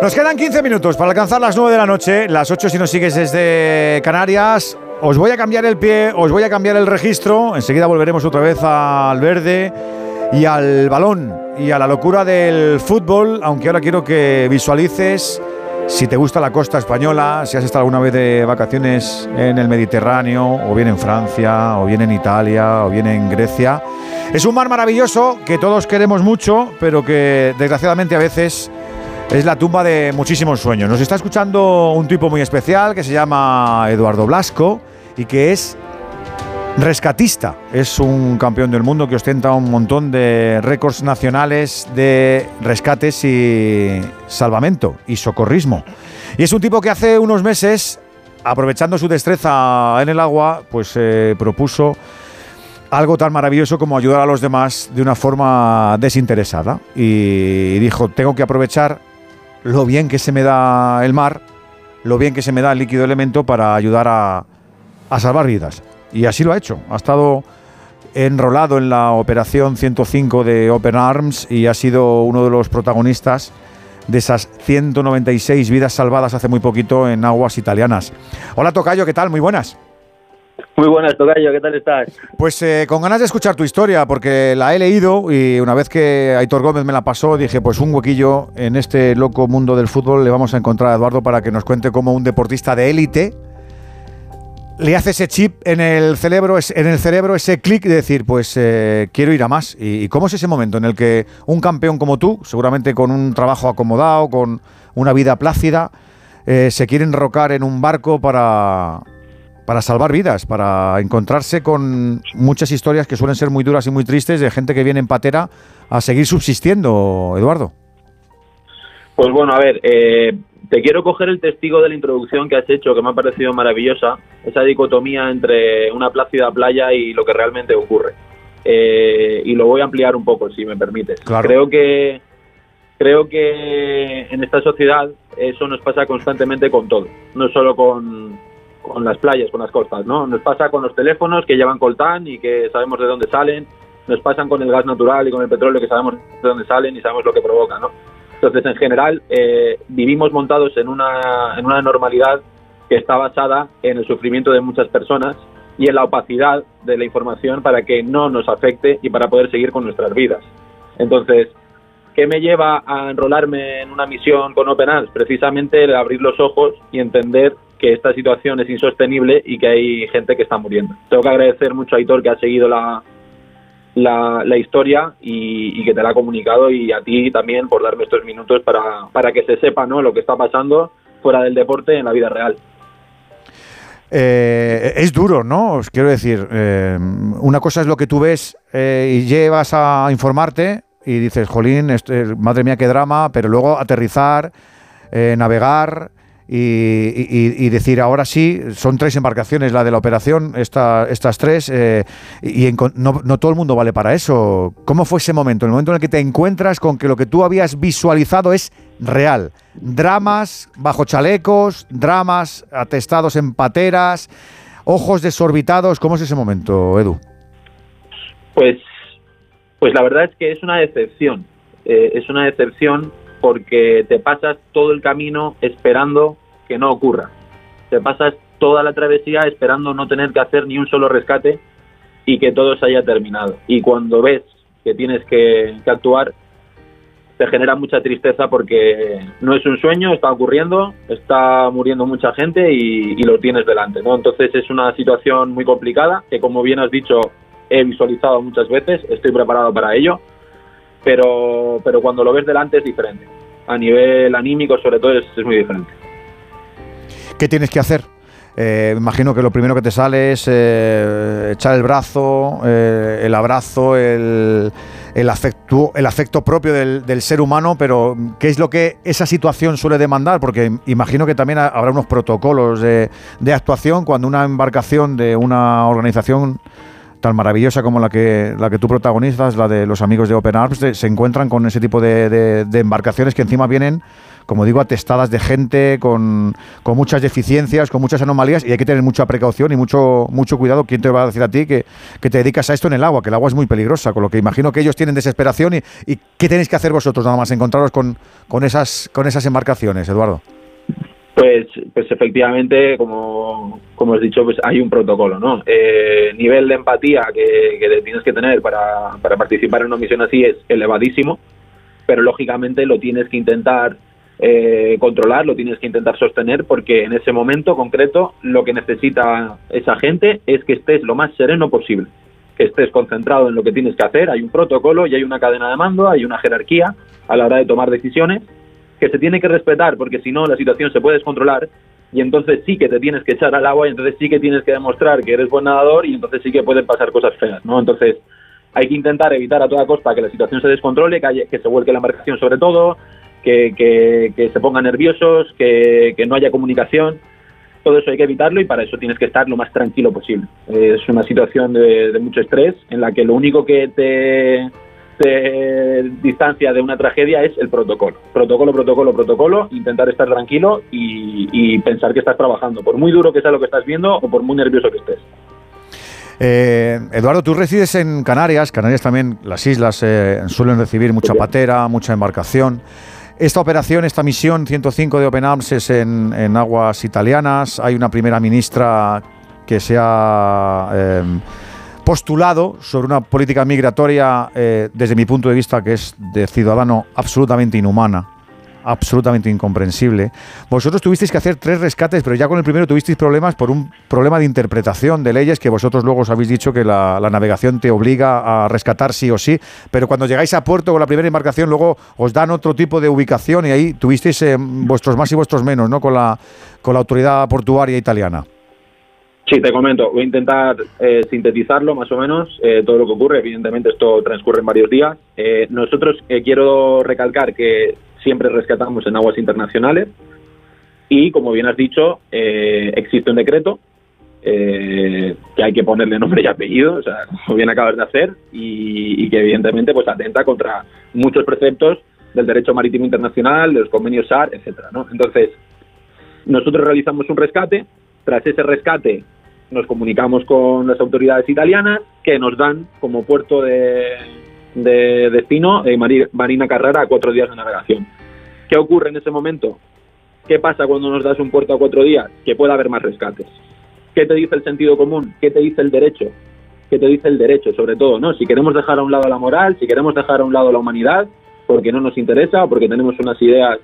Nos quedan 15 minutos para alcanzar las 9 de la noche, las 8 si nos sigues desde Canarias. Os voy a cambiar el pie, os voy a cambiar el registro. Enseguida volveremos otra vez al verde y al balón y a la locura del fútbol, aunque ahora quiero que visualices si te gusta la costa española, si has estado alguna vez de vacaciones en el Mediterráneo, o bien en Francia, o bien en Italia, o bien en Grecia. Es un mar maravilloso que todos queremos mucho, pero que desgraciadamente a veces es la tumba de muchísimos sueños. Nos está escuchando un tipo muy especial que se llama Eduardo Blasco y que es rescatista. Es un campeón del mundo que ostenta un montón de récords nacionales de rescates y salvamento y socorrismo. Y es un tipo que hace unos meses, aprovechando su destreza en el agua, pues eh, propuso algo tan maravilloso como ayudar a los demás de una forma desinteresada. Y dijo, tengo que aprovechar lo bien que se me da el mar, lo bien que se me da el líquido elemento para ayudar a, salvar vidas. Y así lo ha hecho. Ha estado enrolado en la operación 105 de Open Arms y ha sido uno de los protagonistas de esas 196 vidas salvadas hace muy poquito en aguas italianas. Hola Tocayo, ¿qué tal? Muy buenas. Muy buenas, Tocayo, ¿qué tal estás? Pues eh, con ganas de escuchar tu historia, porque la he leído y una vez que Aitor Gómez me la pasó, dije, pues un huequillo en este loco mundo del fútbol le vamos a encontrar a Eduardo para que nos cuente cómo un deportista de élite le hace ese chip en el cerebro, en el cerebro ese clic de decir, pues eh, quiero ir a más. ¿Y, cómo es ese momento en el que un campeón como tú, seguramente con un trabajo acomodado, con una vida plácida, eh, se quiere enrocar en un barco para para salvar vidas, para encontrarse con muchas historias que suelen ser muy duras y muy tristes de gente que viene en patera a seguir subsistiendo, Eduardo. Pues bueno, a ver, eh, te quiero coger el testigo de la introducción que has hecho, que me ha parecido maravillosa, esa dicotomía entre una plácida playa y lo que realmente ocurre. Eh, y lo voy a ampliar un poco, si me permites. Creo que creo que en esta sociedad eso nos pasa constantemente con todo, no solo con, con las playas, con las costas, ¿no? Nos pasa con los teléfonos que llevan coltán y que sabemos de dónde salen, nos pasan con el gas natural y con el petróleo que sabemos de dónde salen y sabemos lo que provoca, ¿no? Entonces, en general, eh, vivimos montados en una, en una normalidad que está basada en el sufrimiento de muchas personas y en la opacidad de la información para que no nos afecte y para poder seguir con nuestras vidas. Entonces, ¿qué me lleva a enrolarme en una misión con Open Arms? Precisamente el abrir los ojos y entender que esta situación es insostenible y que hay gente que está muriendo. Tengo que agradecer mucho a Aitor que ha seguido la, la, historia y, que te la ha comunicado y a ti también por darme estos minutos para, para que se sepa ¿no? lo que está pasando fuera del deporte en la vida real. Eh, es duro, ¿no? Os quiero decir, eh, una cosa es lo que tú ves eh, y llevas a informarte y dices, jolín, madre mía, qué drama, pero luego aterrizar, navegar, y, decir, ahora sí, son tres embarcaciones la de la operación, estas tres, eh, y no, todo el mundo vale para eso. ¿Cómo fue ese momento? El momento en el que te encuentras con que lo que tú habías visualizado es real. Dramas bajo chalecos, dramas atestados en pateras, ojos desorbitados. ¿Cómo es ese momento, Edu? Pues, pues la verdad es que es una decepción. Eh, es una decepción porque te pasas todo el camino esperando que no ocurra. Te pasas toda la travesía esperando no tener que hacer ni un solo rescate y que todo se haya terminado. Y cuando ves que tienes que, actuar, te genera mucha tristeza porque no es un sueño, está ocurriendo, está muriendo mucha gente y, lo tienes delante. ¿no? Entonces es una situación muy complicada que, como bien has dicho, he visualizado muchas veces, estoy preparado para ello pero, pero cuando lo ves delante es diferente. A nivel anímico, sobre todo, es, muy diferente. ¿Qué tienes que hacer? Eh, imagino que lo primero que te sale es eh, echar el brazo, eh, el abrazo, el, el, afecto, el afecto propio del, del, ser humano, pero ¿qué es lo que esa situación suele demandar? Porque imagino que también habrá unos protocolos de, de actuación cuando una embarcación de una organización tan maravillosa como la que, la que tú protagonizas, la de los amigos de Open Arms, se encuentran con ese tipo de, embarcaciones que encima vienen como digo, atestadas de gente con, muchas deficiencias, con muchas anomalías y hay que tener mucha precaución y mucho, mucho cuidado. ¿Quién te va a decir a ti que, que te dedicas a esto en el agua? Que el agua es muy peligrosa, con lo que imagino que ellos tienen desesperación y, y ¿qué tenéis que hacer vosotros nada más? Encontraros con, con, esas, con esas embarcaciones, Eduardo. Pues, pues efectivamente, como, como has dicho, pues hay un protocolo, ¿no? Eh, nivel de empatía que, que tienes que tener para, para, participar en una misión así es elevadísimo, pero lógicamente lo tienes que intentar eh, controlar, lo tienes que intentar sostener, porque en ese momento concreto lo que necesita esa gente es que estés lo más sereno posible, que estés concentrado en lo que tienes que hacer, hay un protocolo y hay una cadena de mando, hay una jerarquía a la hora de tomar decisiones que se tiene que respetar porque si no la situación se puede descontrolar y entonces sí que te tienes que echar al agua y entonces sí que tienes que demostrar que eres buen nadador y entonces sí que pueden pasar cosas feas, ¿no? Entonces hay que intentar evitar a toda costa que la situación se descontrole, que, que se vuelque la embarcación sobre todo, que, que, que se pongan nerviosos, que, que no haya comunicación. Todo eso hay que evitarlo y para eso tienes que estar lo más tranquilo posible. Es una situación de, de mucho estrés en la que lo único que te de distancia de una tragedia es el protocolo. Protocolo, protocolo, protocolo, intentar estar tranquilo y, y, pensar que estás trabajando, por muy duro que sea lo que estás viendo o por muy nervioso que estés. Eh, Eduardo, tú resides en Canarias, Canarias también, las islas eh, suelen recibir mucha patera, mucha embarcación. Esta operación, esta misión 105 de Open Arms es en, en aguas italianas, hay una primera ministra que se ha... Eh, postulado sobre una política migratoria, eh, desde mi punto de vista, que es de ciudadano absolutamente inhumana, absolutamente incomprensible. Vosotros tuvisteis que hacer tres rescates, pero ya con el primero tuvisteis problemas por un problema de interpretación de leyes que vosotros luego os habéis dicho que la, la, navegación te obliga a rescatar sí o sí, pero cuando llegáis a puerto con la primera embarcación luego os dan otro tipo de ubicación y ahí tuvisteis eh, vuestros más y vuestros menos, ¿no? Con la, con la autoridad portuaria italiana. Sí, te comento. Voy a intentar eh, sintetizarlo más o menos, eh, todo lo que ocurre. Evidentemente esto transcurre en varios días. Eh, nosotros quiero recalcar que siempre rescatamos en aguas internacionales y, como bien has dicho, existe un decreto que hay que ponerle nombre y apellido, o sea, como bien acabas de hacer, y, y que evidentemente pues atenta contra muchos preceptos del derecho marítimo internacional, de los convenios SAR, etcétera, ¿no? Entonces, nosotros realizamos un rescate. Tras ese rescate, nos comunicamos con las autoridades italianas que nos dan como puerto de, de destino eh, Marina Carrera a cuatro días de navegación. ¿Qué ocurre en ese momento? ¿Qué pasa cuando nos das un puerto a cuatro días? Que puede haber más rescates. ¿Qué te dice el sentido común? ¿Qué te dice el derecho? ¿Qué te dice el derecho, sobre todo? ¿no? Si queremos dejar a un lado la moral, si queremos dejar a un lado la humanidad, porque no nos interesa o porque tenemos unas ideas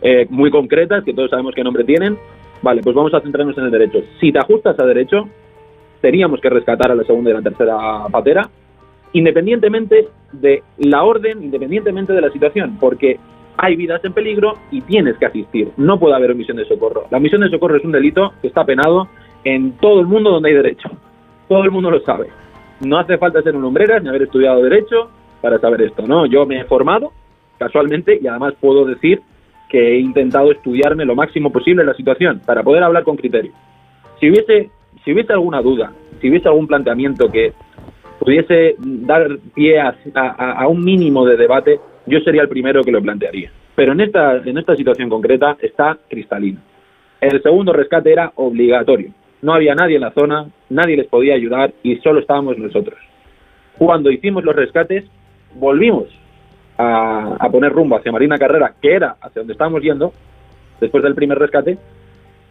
eh, muy concretas que todos sabemos qué nombre tienen, Vale, pues vamos a centrarnos en el derecho. Si te ajustas a derecho, teníamos que rescatar a la segunda y la tercera patera, independientemente de la orden, independientemente de la situación, porque hay vidas en peligro y tienes que asistir. No puede haber omisión de socorro. La omisión de socorro es un delito que está penado en todo el mundo donde hay derecho. Todo el mundo lo sabe. No hace falta ser un lumbreras ni haber estudiado derecho para saber esto, ¿no? Yo me he formado casualmente y además puedo decir que he intentado estudiarme lo máximo posible la situación para poder hablar con criterio. Si hubiese, si hubiese alguna duda, si hubiese algún planteamiento que pudiese dar pie a, un mínimo de debate, yo sería el primero que lo plantearía. Pero en esta, en esta situación concreta está cristalino. El segundo rescate era obligatorio. No había nadie en la zona, nadie les podía ayudar y solo estábamos nosotros. Cuando hicimos los rescates, volvimos a, poner rumbo hacia Marina Carrera, que era hacia donde estábamos yendo, después del primer rescate,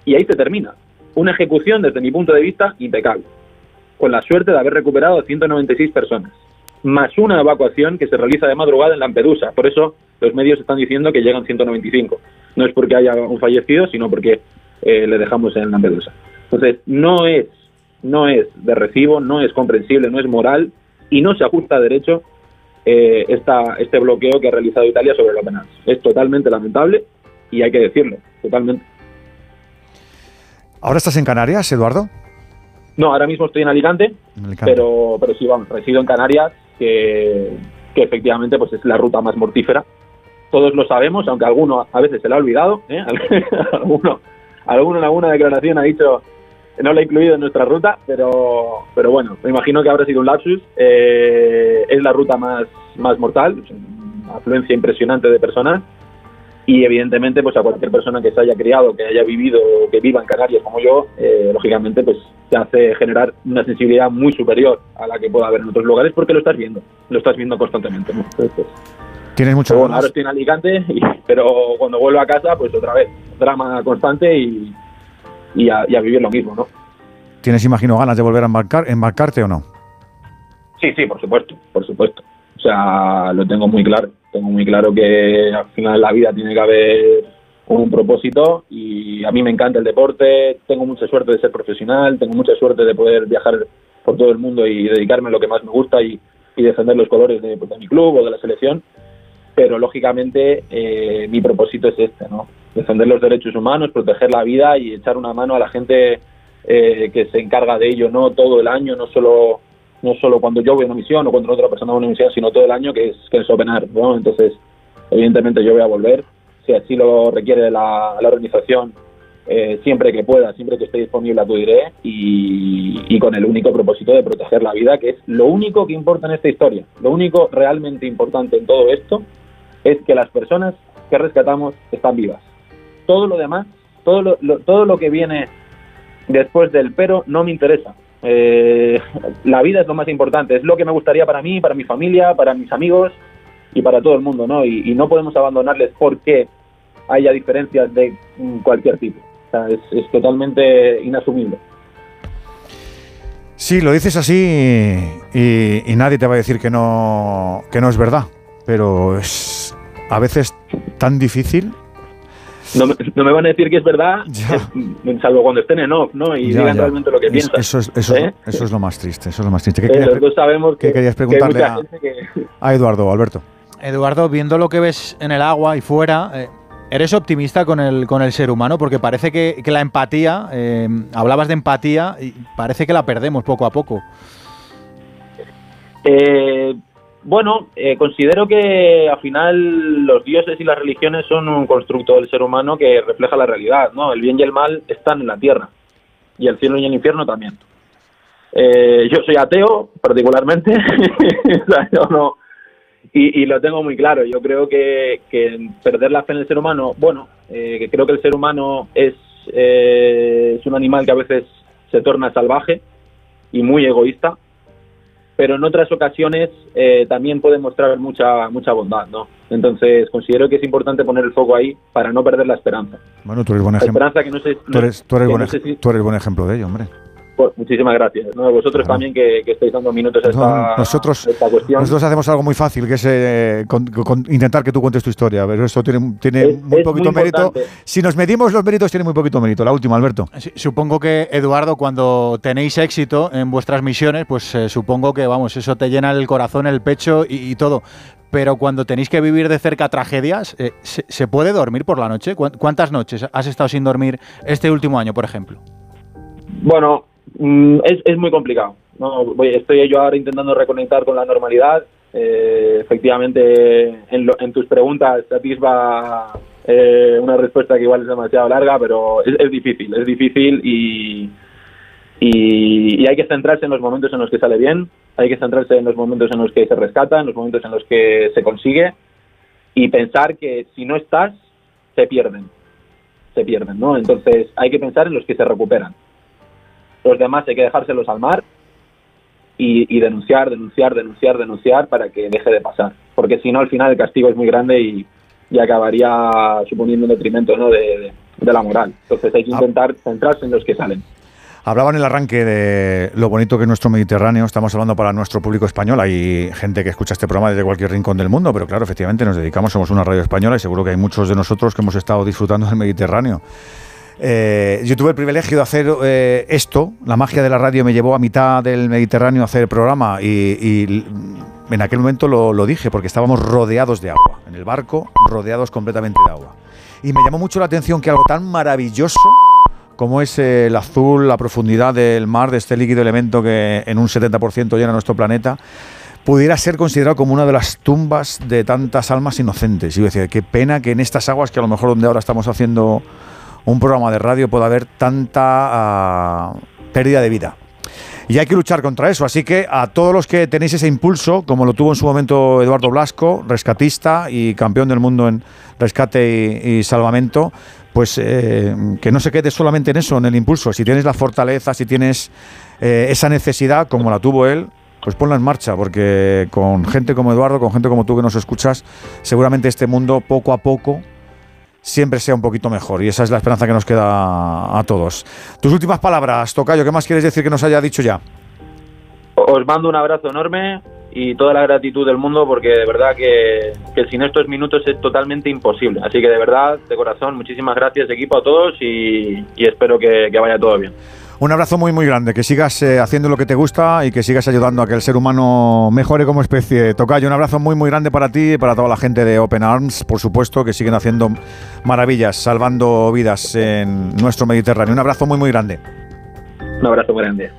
y ahí se termina. Una ejecución, desde mi punto de vista, impecable, con la suerte de haber recuperado a 196 personas, más una evacuación que se realiza de madrugada en Lampedusa. Por eso los medios están diciendo que llegan 195. No es porque haya un fallecido, sino porque eh, le dejamos en Lampedusa. Entonces, no es, no es de recibo, no es comprensible, no es moral y no se ajusta a derecho eh, esta, este bloqueo que ha realizado Italia sobre la penal. Es totalmente lamentable y hay que decirlo, totalmente. ¿Ahora estás en Canarias, Eduardo? No, ahora mismo estoy en Alicante, en Alicante. pero pero sí, vamos, resido en Canarias, que, que, efectivamente pues es la ruta más mortífera. Todos lo sabemos, aunque alguno a veces se lo ha olvidado, ¿eh? alguno, alguno en alguna declaración ha dicho no la he incluido en nuestra ruta, pero, pero bueno, me imagino que habrá sido un lapsus. Eh, es la ruta más, más mortal, una afluencia impresionante de personas. y evidentemente pues a cualquier persona que se haya criado, que haya vivido que viva en Canarias como yo, eh, lógicamente pues te hace generar una sensibilidad muy superior a la que pueda haber en otros lugares porque lo estás viendo, lo estás viendo constantemente. Tienes mucho bueno, ahora estoy en Alicante, pero cuando vuelvo a casa pues otra vez, drama constante y, y, a, vivir lo mismo, ¿no? ¿Tienes, imagino, ganas de volver a embarcar, embarcarte o no? Sí, sí, por supuesto, por supuesto. O sea, lo tengo muy claro tengo muy claro que al final de la vida tiene que haber un propósito y a mí me encanta el deporte, tengo mucha suerte de ser profesional, tengo mucha suerte de poder viajar por todo el mundo y dedicarme a lo que más me gusta y, defender los colores de, pues, de, mi club o de la selección, pero lógicamente eh, mi propósito es este, ¿no? Defender los derechos humanos, proteger la vida y echar una mano a la gente eh, que se encarga de ello, no todo el año, no solo no solo cuando yo voy a una misión o cuando otra persona va a una misión, sino todo el año que es, que es Open ¿no? Entonces, evidentemente yo voy a volver, si así lo requiere la, la organización, eh, siempre que pueda, siempre que esté disponible acudiré y, y con el único propósito de proteger la vida, que es lo único que importa en esta historia. Lo único realmente importante en todo esto es que las personas que rescatamos están vivas. Todo lo demás, todo lo, todo lo que viene después del pero no me interesa. Eh, la vida es lo más importante, es lo que me gustaría para mí, para mi familia, para mis amigos y para todo el mundo, ¿no? Y, no podemos abandonarles porque haya diferencias de cualquier tipo. Es, totalmente inasumible. Sí, lo dices así y, nadie te va a decir que no, que no es verdad, pero es a veces tan difícil no, no, me van a decir que es verdad, salvo cuando estén en off, ¿no? Y digan realmente lo que piensan. Eso es, eso, ¿eh? eso es lo más triste, eso es lo más triste. ¿Qué querías, sabemos que, querías preguntarle a, Eduardo, Alberto? Eduardo, viendo lo que ves en el agua y fuera, eh, ¿eres optimista con el, con el ser humano? Porque parece que, que la empatía, eh, hablabas de empatía, y parece que la perdemos poco a poco. Eh, bueno, eh, considero que al final los dioses y las religiones son un constructo del ser humano que refleja la realidad, ¿no? El bien y el mal están en la tierra y el cielo y el infierno también. Eh, yo soy ateo, particularmente, y, lo tengo muy claro. Yo creo que, perder la fe en el ser humano, bueno, eh, creo que el ser humano es, es un animal que a veces se torna salvaje y muy egoísta pero en otras ocasiones eh, también puede mostrar mucha mucha bondad, ¿no? Entonces considero que es importante poner el foco ahí para no perder la esperanza. Bueno, tú eres buen ejemplo. Esperanza que no se, tú eres, tú eres, buen, tú eres buen ejemplo de ello, hombre. Pues, muchísimas gracias. ¿no? Vosotros también que, estáis dando minutos a esta, nosotros, esta cuestión. Nosotros hacemos algo muy fácil, que es eh, intentar que tú cuentes tu historia. Pero eso tiene, tiene muy poquito mérito. Si nos medimos los méritos, tiene muy poquito mérito. La última, Alberto. supongo que, Eduardo, cuando tenéis éxito en vuestras misiones, pues eh, supongo que, vamos, eso te llena el corazón, el pecho y, todo pero cuando tenéis que vivir de cerca tragedias, eh, ¿se, puede dormir por la noche? ¿Cuántas noches has estado sin dormir este último año, por ejemplo? Bueno, Mm, es, es muy complicado. ¿no? Estoy yo ahora intentando reconectar con la normalidad. Eh, efectivamente, en, en, tus preguntas atisba eh, una respuesta que igual es demasiado larga, pero es, es difícil, es difícil y, y, hay que centrarse en los momentos en los que sale bien, hay que centrarse en los momentos en los que se rescata, en los momentos en los que se consigue y pensar que si no estás, se pierden, se pierden, ¿no? Entonces hay que pensar en los que se recuperan. Los demás hay que dejárselos al mar y, denunciar, denunciar, denunciar, denunciar para que deje de pasar. Porque si no, al final el castigo es muy grande y, acabaría suponiendo un detrimento ¿no? de, la moral. Entonces hay que ah. intentar centrarse en los que salen. Hablaba en el arranque de lo bonito que es nuestro Mediterráneo. Estamos hablando para nuestro público español. Hay gente que escucha este programa desde cualquier rincón del mundo, pero claro, efectivamente nos dedicamos, somos una radio española y seguro que hay muchos de nosotros que hemos estado disfrutando del Mediterráneo. Eh, yo tuve el privilegio de hacer eh, esto, la magia de la radio me llevó a mitad del Mediterráneo a hacer el programa y, en aquel momento lo, dije porque estábamos rodeados de agua, en el barco rodeados completamente de agua. Y me llamó mucho la atención que algo tan maravilloso como es el azul, la profundidad del mar, de este líquido elemento que en un 70% llena nuestro planeta, pudiera ser considerado como una de las tumbas de tantas almas inocentes. Y yo decía, qué pena que en estas aguas, que a lo mejor donde ahora estamos haciendo un programa de radio puede haber tanta ah, pérdida de vida. y hay que luchar contra eso. Así que a todos los que tenéis ese impulso, como lo tuvo en su momento Eduardo Blasco, rescatista y campeón del mundo en rescate y, salvamento, pues eh, que no se quede solamente en eso, en el impulso. Si tienes la fortaleza, si tienes eh, esa necesidad, como la tuvo él, pues ponla en marcha, porque con gente como Eduardo, con gente como tú que nos escuchas, seguramente este mundo poco a poco siempre sea un poquito mejor. Y esa es la esperanza que nos queda a todos. Tus últimas palabras, Tocayo, ¿qué más quieres decir que nos haya dicho ya? Os mando un abrazo enorme y toda la gratitud del mundo porque de verdad que, sin estos minutos es totalmente imposible. Así que de verdad, de corazón, muchísimas gracias equipo a todos y, espero que vaya todo bien. Un abrazo muy, muy grande, que sigas eh, haciendo lo que te gusta y que sigas ayudando a que el ser humano mejore como especie. Tocayo, un abrazo muy, muy grande para ti y para toda la gente de Open Arms, por supuesto, que siguen haciendo maravillas, salvando vidas en nuestro Mediterráneo. Un abrazo muy, muy grande. Un abrazo grande.